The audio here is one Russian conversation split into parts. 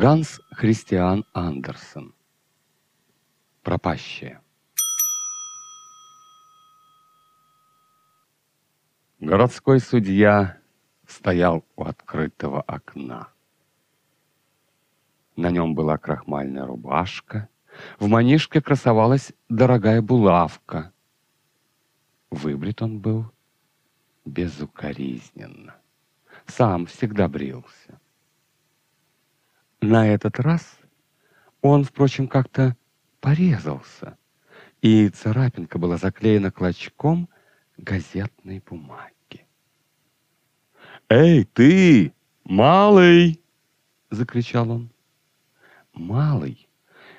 Ганс Христиан Андерсен. Пропащая. Городской судья стоял у открытого окна. На нем была крахмальная рубашка, в манишке красовалась дорогая булавка. Выбрит он был безукоризненно. Сам всегда брился. На этот раз он, впрочем, как-то порезался, и царапинка была заклеена клочком газетной бумаги. «Эй, ты, малый!» — закричал он. Малый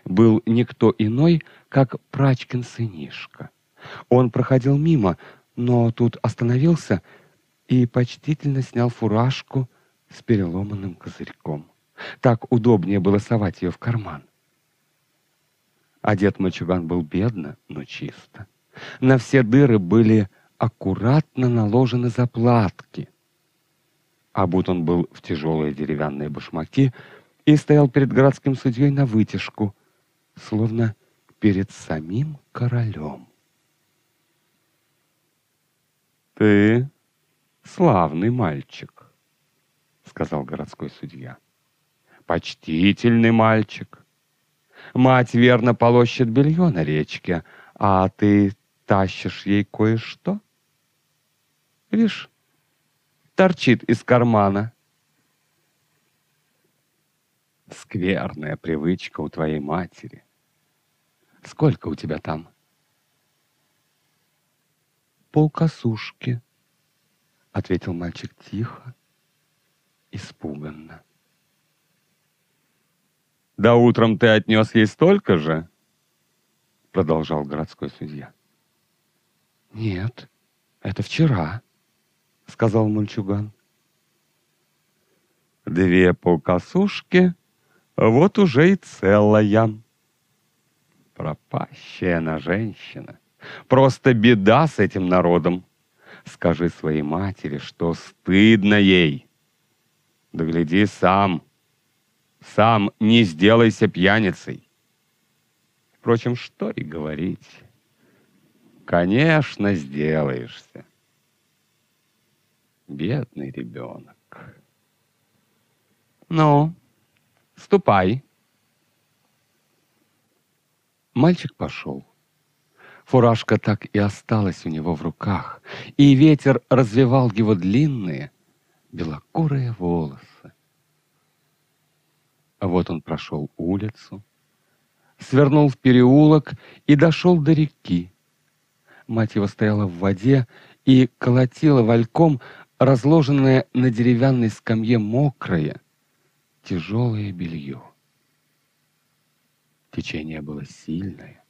был никто иной, как прачкин сынишка. Он проходил мимо, но тут остановился и почтительно снял фуражку с переломанным козырьком. Так удобнее было совать ее в карман. Одет мальчуган был бедно, но чисто. На все дыры были аккуратно наложены заплатки. Обут он был в тяжелые деревянные башмаки и стоял перед городским судьей на вытяжку, словно перед самим королем. «Ты славный мальчик», — сказал городской судья почтительный мальчик. Мать верно полощет белье на речке, а ты тащишь ей кое-что. Видишь, торчит из кармана. Скверная привычка у твоей матери. Сколько у тебя там? Полкосушки, ответил мальчик тихо, испуганно. Да утром ты отнес ей столько же? Продолжал городской судья. Нет, это вчера, сказал мальчуган. Две полкосушки, вот уже и целая. Пропащая она женщина. Просто беда с этим народом. Скажи своей матери, что стыдно ей. Да гляди сам, сам не сделайся пьяницей. Впрочем, что и говорить. Конечно, сделаешься. Бедный ребенок. Ну, ступай. Мальчик пошел. Фуражка так и осталась у него в руках, и ветер развивал его длинные белокурые волосы. А вот он прошел улицу, свернул в переулок и дошел до реки. Мать его стояла в воде и колотила вальком разложенное на деревянной скамье мокрое, тяжелое белье. Течение было сильное.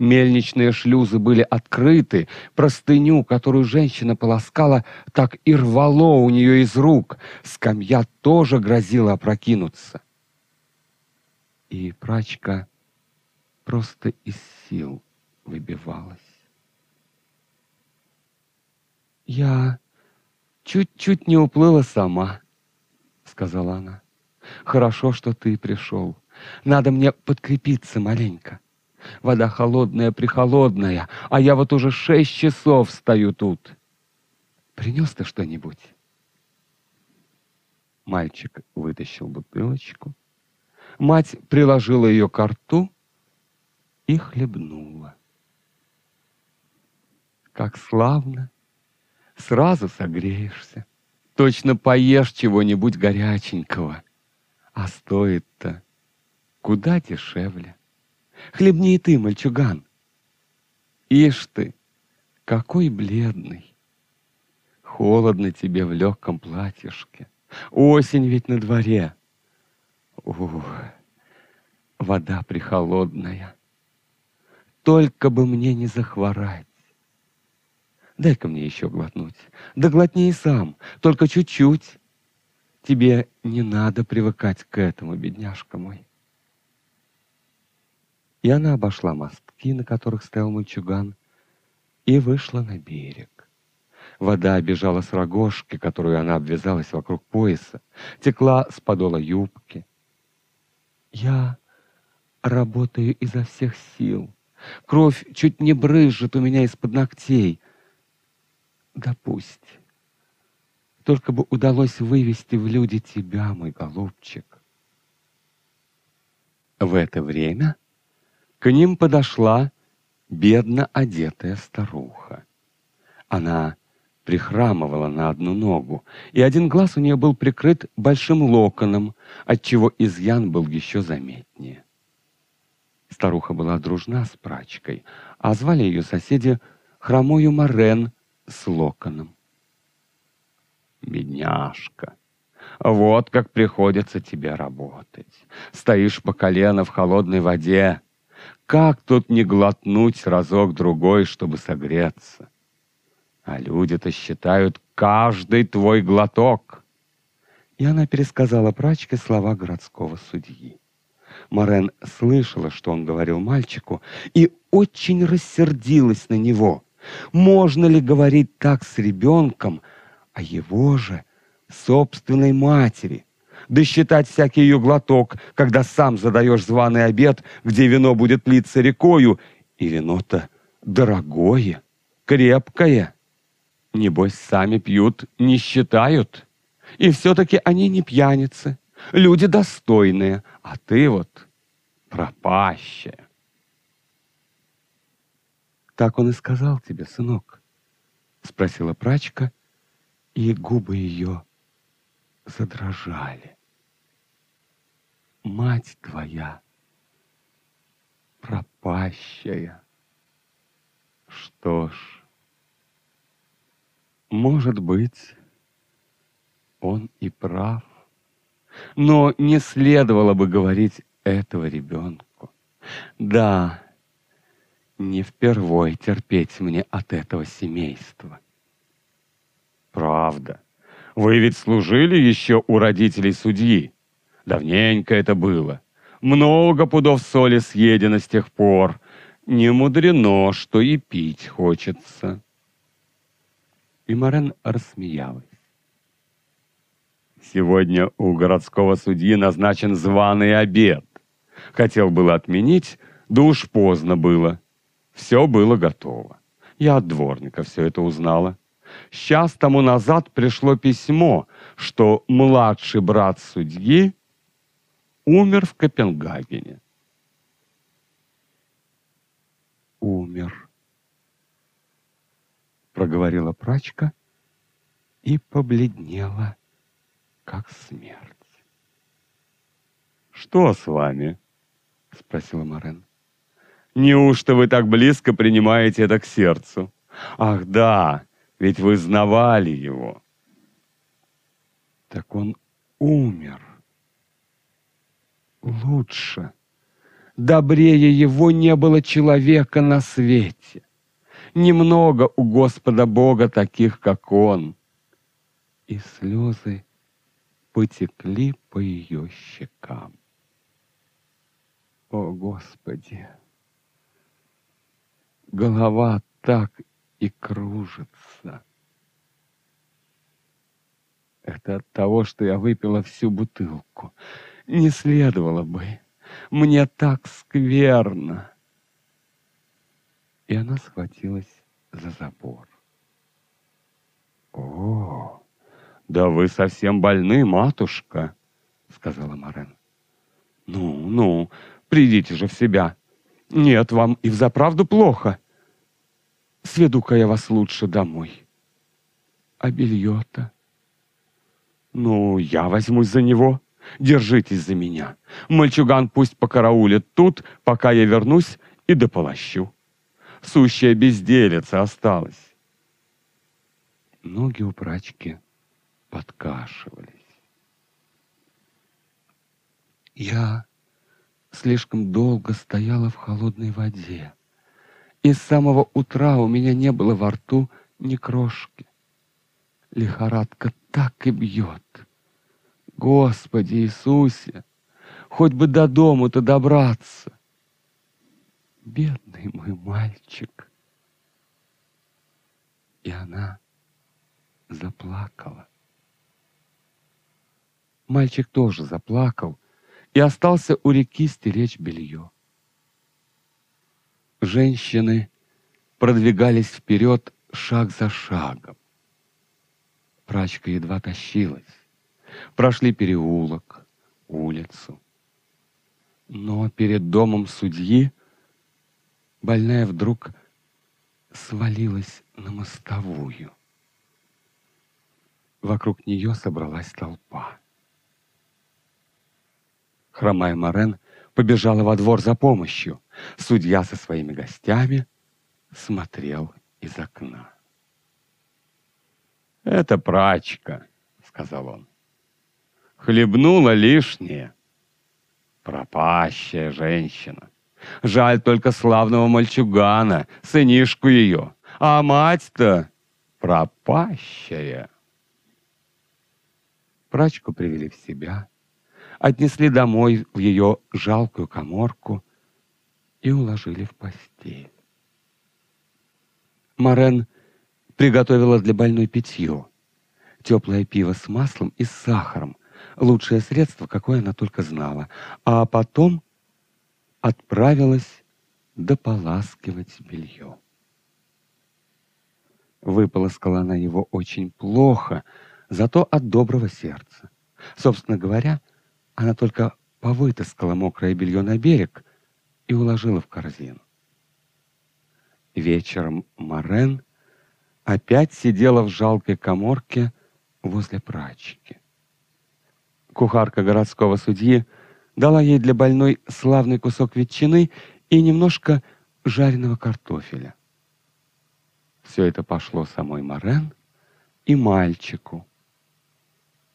Мельничные шлюзы были открыты, простыню, которую женщина полоскала, так и рвало у нее из рук. Скамья тоже грозила опрокинуться и прачка просто из сил выбивалась. «Я чуть-чуть не уплыла сама», — сказала она. «Хорошо, что ты пришел. Надо мне подкрепиться маленько. Вода холодная-прихолодная, а я вот уже шесть часов стою тут. Принес ты что-нибудь?» Мальчик вытащил бутылочку, Мать приложила ее к рту и хлебнула. Как славно! Сразу согреешься. Точно поешь чего-нибудь горяченького. А стоит-то куда дешевле. Хлебни и ты, мальчуган. Ишь ты, какой бледный. Холодно тебе в легком платьишке. Осень ведь на дворе. Ух, вода прихолодная. Только бы мне не захворать. Дай-ка мне еще глотнуть. Да глотни и сам, только чуть-чуть. Тебе не надо привыкать к этому, бедняжка мой. И она обошла мостки, на которых стоял мальчуган, и вышла на берег. Вода бежала с рогожки, которую она обвязалась вокруг пояса, текла с подола юбки. Я работаю изо всех сил. Кровь чуть не брызжет у меня из-под ногтей. Да пусть. Только бы удалось вывести в люди тебя, мой голубчик. В это время к ним подошла бедно одетая старуха. Она прихрамывала на одну ногу, и один глаз у нее был прикрыт большим локоном, отчего изъян был еще заметнее. Старуха была дружна с прачкой, а звали ее соседи хромою Морен с локоном. Бедняжка, вот как приходится тебе работать. Стоишь по колено в холодной воде. Как тут не глотнуть разок-другой, чтобы согреться? А люди-то считают каждый твой глоток. И она пересказала прачке слова городского судьи. Морен слышала, что он говорил мальчику, и очень рассердилась на него. Можно ли говорить так с ребенком, а его же собственной матери? Да считать всякий ее глоток, когда сам задаешь званый обед, где вино будет литься рекою, и вино-то дорогое, крепкое. Небось, сами пьют, не считают. И все-таки они не пьяницы, люди достойные, а ты вот пропащая. Так он и сказал тебе, сынок, спросила прачка, и губы ее задрожали. Мать твоя пропащая. Что ж, может быть, он и прав. Но не следовало бы говорить этого ребенку. Да, не впервой терпеть мне от этого семейства. Правда. Вы ведь служили еще у родителей судьи. Давненько это было. Много пудов соли съедено с тех пор. Не мудрено, что и пить хочется. И Морен рассмеялась. Сегодня у городского судьи назначен званый обед. Хотел было отменить, да уж поздно было. Все было готово. Я от дворника все это узнала. Сейчас тому назад пришло письмо, что младший брат судьи умер в Копенгагене. Умер, проговорила прачка и побледнела как смерть. «Что с вами?» — спросила Морен. «Неужто вы так близко принимаете это к сердцу? Ах да, ведь вы знавали его». «Так он умер. Лучше. Добрее его не было человека на свете. Немного у Господа Бога таких, как он». И слезы потекли по ее щекам. О, Господи! Голова так и кружится. Это от того, что я выпила всю бутылку. Не следовало бы. Мне так скверно. И она схватилась за забор. О! «Да вы совсем больны, матушка», — сказала Морен. «Ну, ну, придите же в себя. Нет, вам и взаправду плохо. Сведу-ка я вас лучше домой. А белье-то? Ну, я возьмусь за него. Держитесь за меня. Мальчуган пусть покараулит тут, пока я вернусь и дополощу. Сущая безделица осталась». Ноги у прачки подкашивались. Я слишком долго стояла в холодной воде, и с самого утра у меня не было во рту ни крошки. Лихорадка так и бьет. Господи Иисусе, хоть бы до дому-то добраться. Бедный мой мальчик. И она заплакала. Мальчик тоже заплакал, и остался у реки стеречь белье. Женщины продвигались вперед шаг за шагом. Прачка едва тащилась. Прошли переулок, улицу. Но перед домом судьи больная вдруг свалилась на мостовую. Вокруг нее собралась толпа. Хромая Морен побежала во двор за помощью. Судья со своими гостями смотрел из окна. «Это прачка», — сказал он. «Хлебнула лишнее. Пропащая женщина. Жаль только славного мальчугана, сынишку ее. А мать-то пропащая». Прачку привели в себя, отнесли домой в ее жалкую коморку и уложили в постель. Морен приготовила для больной питье. Теплое пиво с маслом и с сахаром. Лучшее средство, какое она только знала. А потом отправилась дополаскивать белье. Выполоскала она его очень плохо, зато от доброго сердца. Собственно говоря, она только повытаскала мокрое белье на берег и уложила в корзину. Вечером Морен опять сидела в жалкой коморке возле прачки. Кухарка городского судьи дала ей для больной славный кусок ветчины и немножко жареного картофеля. Все это пошло самой Морен и мальчику,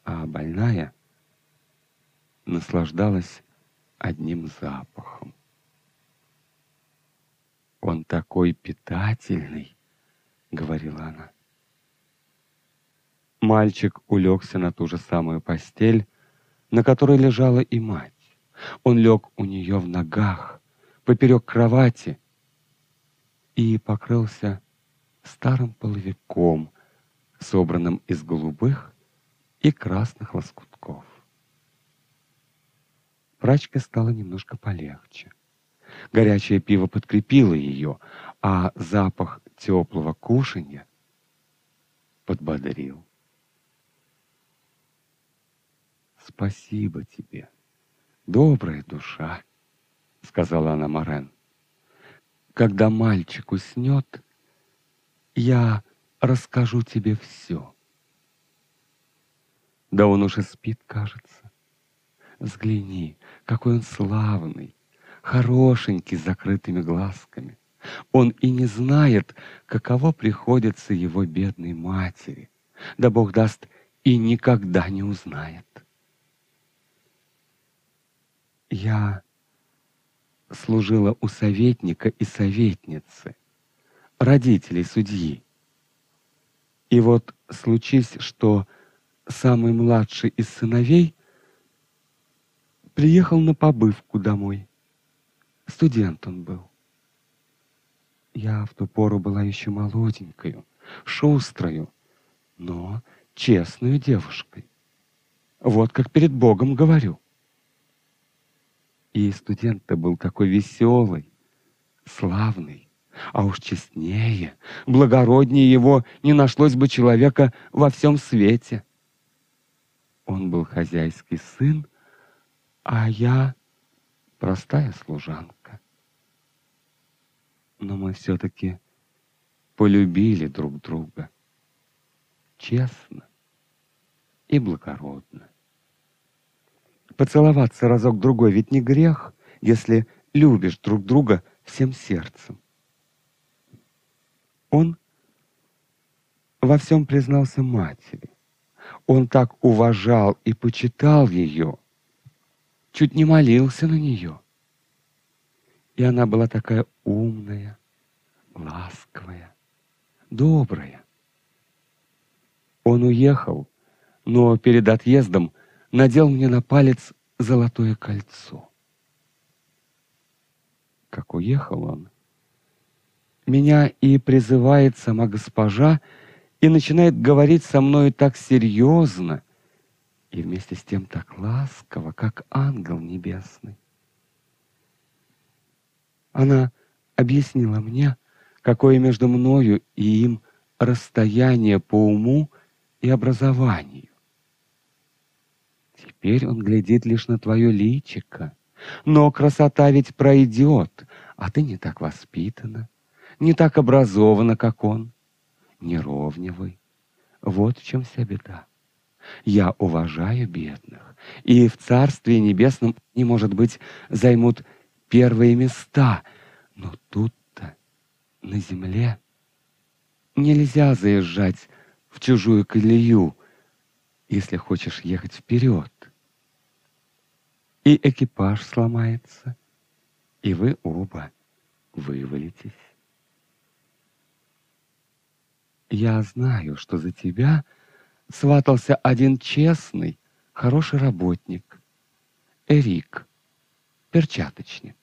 а больная наслаждалась одним запахом. Он такой питательный, говорила она. Мальчик улегся на ту же самую постель, на которой лежала и мать. Он лег у нее в ногах, поперек кровати, и покрылся старым половиком, собранным из голубых и красных лоскутков. Прачка стала немножко полегче. Горячее пиво подкрепило ее, а запах теплого кушанья подбодрил. «Спасибо тебе, добрая душа», — сказала она Морен. «Когда мальчик уснет, я расскажу тебе все». Да он уже спит, кажется. Взгляни, какой он славный, хорошенький, с закрытыми глазками. Он и не знает, каково приходится его бедной матери. Да Бог даст, и никогда не узнает. Я служила у советника и советницы, родителей судьи. И вот случись, что самый младший из сыновей приехал на побывку домой. Студент он был. Я в ту пору была еще молоденькою, шустрою, но честную девушкой. Вот как перед Богом говорю. И студент-то был такой веселый, славный, а уж честнее, благороднее его не нашлось бы человека во всем свете. Он был хозяйский сын, а я простая служанка. Но мы все-таки полюбили друг друга честно и благородно. Поцеловаться разок-другой ведь не грех, если любишь друг друга всем сердцем. Он во всем признался матери. Он так уважал и почитал ее, чуть не молился на нее. И она была такая умная, ласковая, добрая. Он уехал, но перед отъездом надел мне на палец золотое кольцо. Как уехал он, меня и призывает сама госпожа и начинает говорить со мною так серьезно и вместе с тем так ласково, как ангел небесный. Она объяснила мне, какое между мною и им расстояние по уму и образованию. Теперь он глядит лишь на твое личико, но красота ведь пройдет, а ты не так воспитана, не так образована, как он, неровневый. Вот в чем вся беда. Я уважаю бедных, и в Царстве Небесном они, может быть, займут первые места, но тут-то, на земле, нельзя заезжать в чужую колею, если хочешь ехать вперед. И экипаж сломается, и вы оба вывалитесь. Я знаю, что за тебя сватался один честный, хороший работник, Эрик, перчаточник.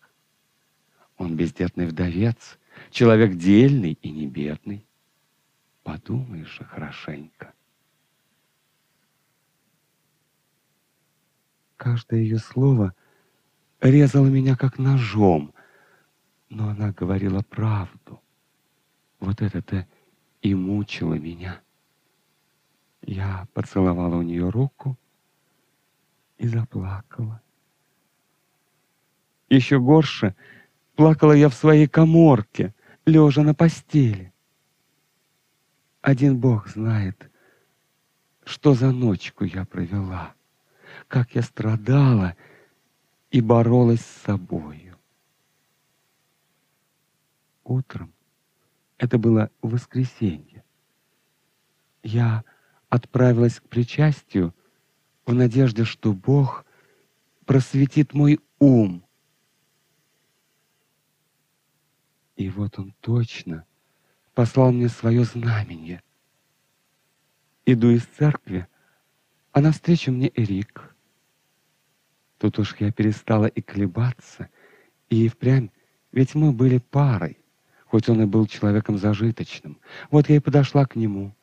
Он бездетный вдовец, человек дельный и не бедный. Подумаешь же хорошенько. Каждое ее слово резало меня как ножом, но она говорила правду. Вот это-то и мучило меня. Я поцеловала у нее руку и заплакала. Еще горше плакала я в своей коморке, лежа на постели. Один Бог знает, что за ночку я провела, как я страдала и боролась с собою. Утром, это было воскресенье, я отправилась к причастию в надежде, что Бог просветит мой ум. И вот Он точно послал мне свое знамение. Иду из церкви, а навстречу мне Эрик. Тут уж я перестала и колебаться, и впрямь, ведь мы были парой, хоть он и был человеком зажиточным. Вот я и подошла к нему —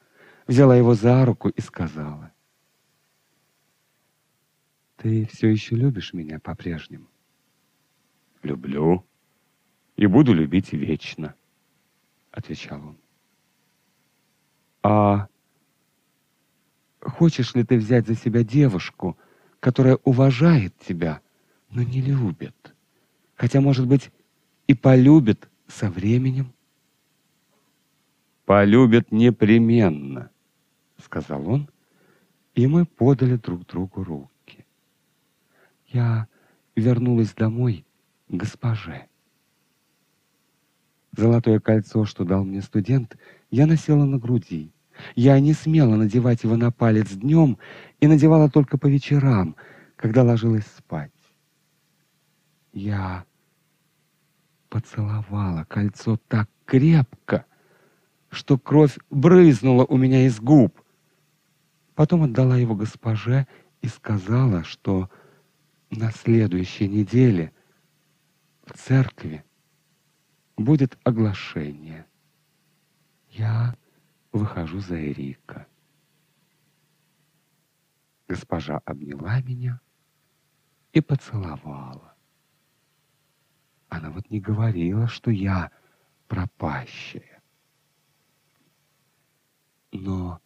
взяла его за руку и сказала, «Ты все еще любишь меня по-прежнему?» «Люблю и буду любить вечно», — отвечал он. «А хочешь ли ты взять за себя девушку, которая уважает тебя, но не любит, хотя, может быть, и полюбит со временем?» «Полюбит непременно», — сказал он, и мы подали друг другу руки. Я вернулась домой к госпоже. Золотое кольцо, что дал мне студент, я носила на груди. Я не смела надевать его на палец днем и надевала только по вечерам, когда ложилась спать. Я поцеловала кольцо так крепко, что кровь брызнула у меня из губ. Потом отдала его госпоже и сказала, что на следующей неделе в церкви будет оглашение. Я выхожу за Эрика. Госпожа обняла меня и поцеловала. Она вот не говорила, что я пропащая. Но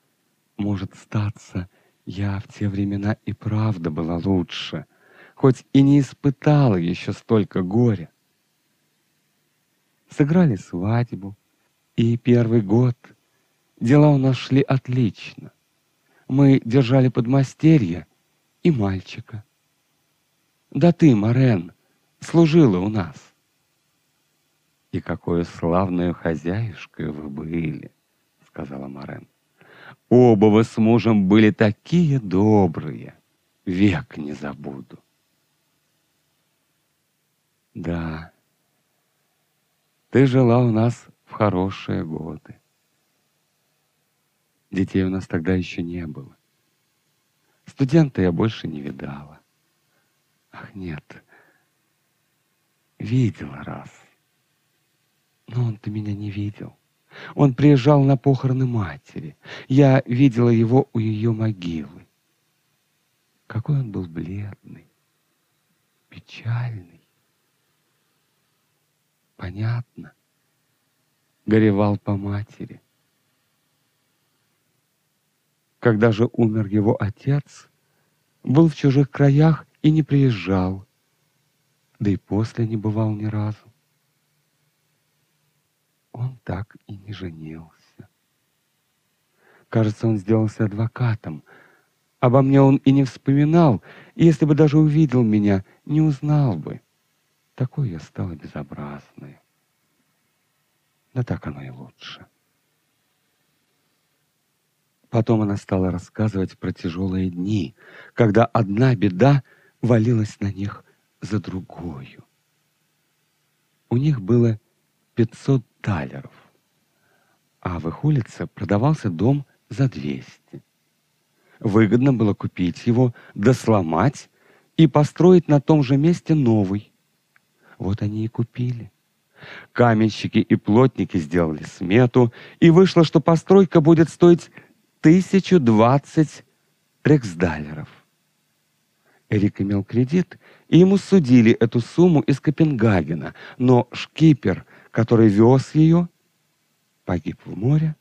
может статься, я в те времена и правда была лучше, хоть и не испытала еще столько горя. Сыграли свадьбу, и первый год дела у нас шли отлично. Мы держали подмастерье и мальчика. Да ты, Морен, служила у нас. И какое славную хозяюшкой вы были, сказала Морен. Оба вы с мужем были такие добрые, век не забуду. Да, ты жила у нас в хорошие годы. Детей у нас тогда еще не было. Студента я больше не видала. Ах, нет, видела раз. Но он-то меня не видел. Он приезжал на похороны матери. Я видела его у ее могилы. Какой он был бледный, печальный. Понятно, горевал по матери. Когда же умер его отец, был в чужих краях и не приезжал, да и после не бывал ни разу. Он так и не женился. Кажется, он сделался адвокатом. Обо мне он и не вспоминал, и если бы даже увидел меня, не узнал бы. Такой я стала безобразной. Да так оно и лучше. Потом она стала рассказывать про тяжелые дни, когда одна беда валилась на них за другую. У них было 500 талеров, а в их улице продавался дом за 200. Выгодно было купить его, да сломать и построить на том же месте новый. Вот они и купили. Каменщики и плотники сделали смету, и вышло, что постройка будет стоить 1020 рексдалеров. Эрик имел кредит, и ему судили эту сумму из Копенгагена, но шкипер, который вез ее, погиб в море,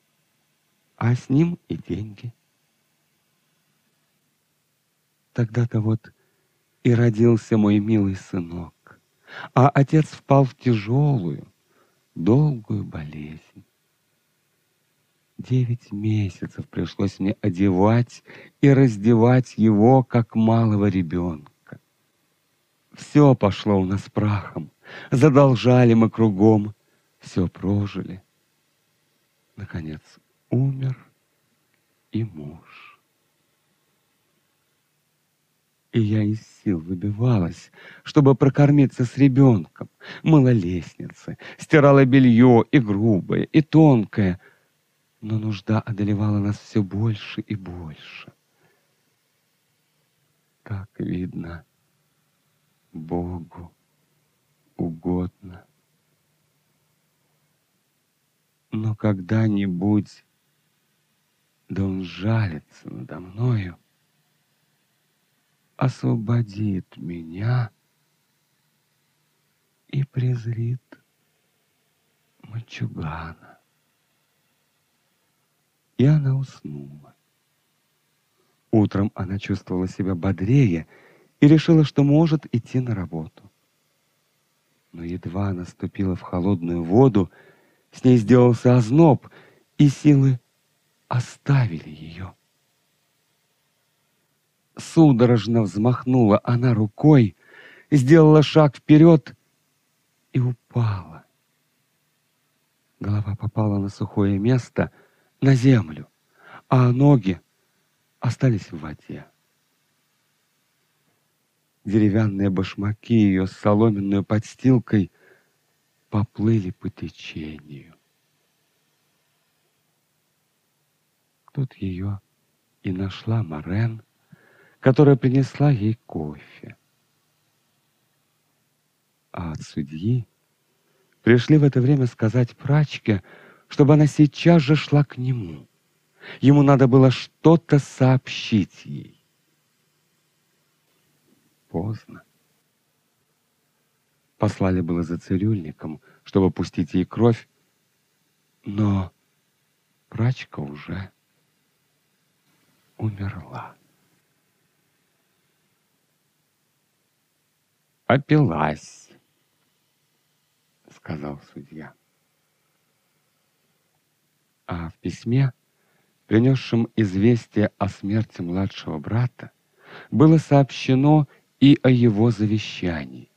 а с ним и деньги. Тогда-то вот и родился мой милый сынок, а отец впал в тяжелую, долгую болезнь. Девять месяцев пришлось мне одевать и раздевать его, как малого ребенка. Все пошло у нас прахом, задолжали мы кругом, все прожили. Наконец умер и муж. И я из сил выбивалась, чтобы прокормиться с ребенком, мыла лестницы, стирала белье и грубое, и тонкое — но нужда одолевала нас все больше и больше. Так видно, Богу угодно. Но когда-нибудь, да он жалится надо мною, освободит меня и презрит мальчугана и она уснула. Утром она чувствовала себя бодрее и решила, что может идти на работу. Но едва она ступила в холодную воду, с ней сделался озноб, и силы оставили ее. Судорожно взмахнула она рукой, сделала шаг вперед и упала. Голова попала на сухое место — на землю, а ноги остались в воде. Деревянные башмаки ее с соломенной подстилкой поплыли по течению. Тут ее и нашла Морен, которая принесла ей кофе. А от судьи пришли в это время сказать прачке, чтобы она сейчас же шла к нему. Ему надо было что-то сообщить ей. Поздно. Послали было за цирюльником, чтобы пустить ей кровь, но прачка уже умерла. «Опилась», — сказал судья а в письме, принесшем известие о смерти младшего брата, было сообщено и о его завещании.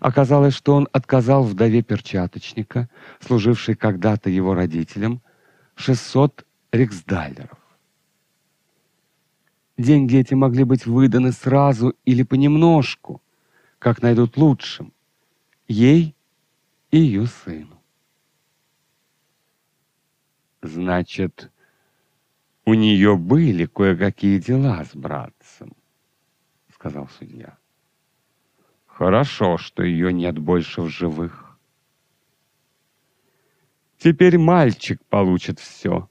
Оказалось, что он отказал вдове перчаточника, служившей когда-то его родителям, 600 риксдалеров. Деньги эти могли быть выданы сразу или понемножку, как найдут лучшим, ей и ее сыну. Значит, у нее были кое-какие дела с братцем, сказал судья. Хорошо, что ее нет больше в живых. Теперь мальчик получит все,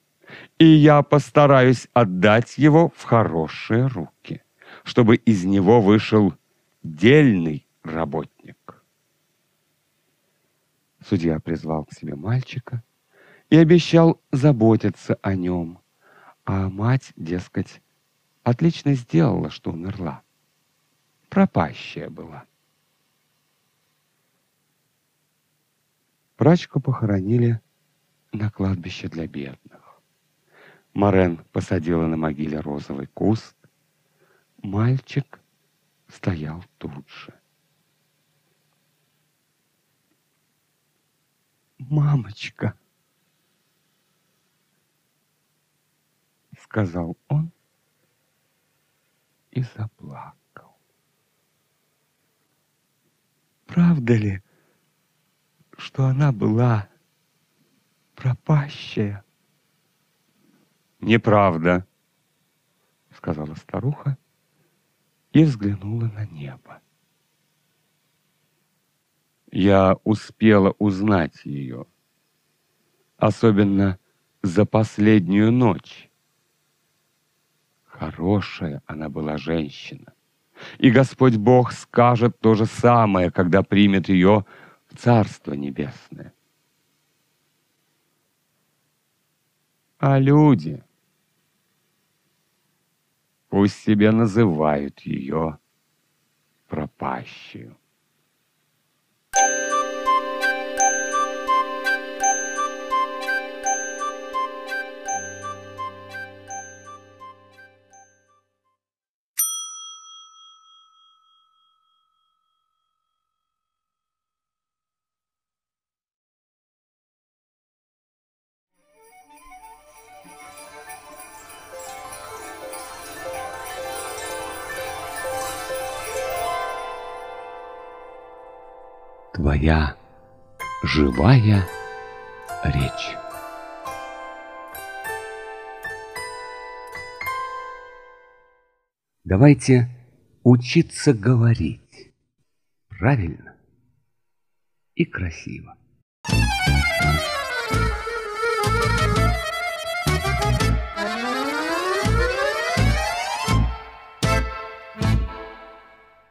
и я постараюсь отдать его в хорошие руки. чтобы из него вышел дельный работник. Судья призвал к себе мальчика и обещал заботиться о нем, а мать, дескать, отлично сделала, что умерла. Пропащая была. Прачку похоронили на кладбище для бедных. Морен посадила на могиле розовый куст. Мальчик стоял тут же. «Мамочка!» — сказал он и заплакал. «Правда ли, что она была пропащая?» «Неправда», — сказала старуха и взглянула на небо. Я успела узнать ее, особенно за последнюю ночь. Хорошая она была женщина, и Господь Бог скажет то же самое, когда примет ее в Царство Небесное. А люди пусть себе называют ее пропащую. Твоя живая речь. Давайте учиться говорить правильно и красиво.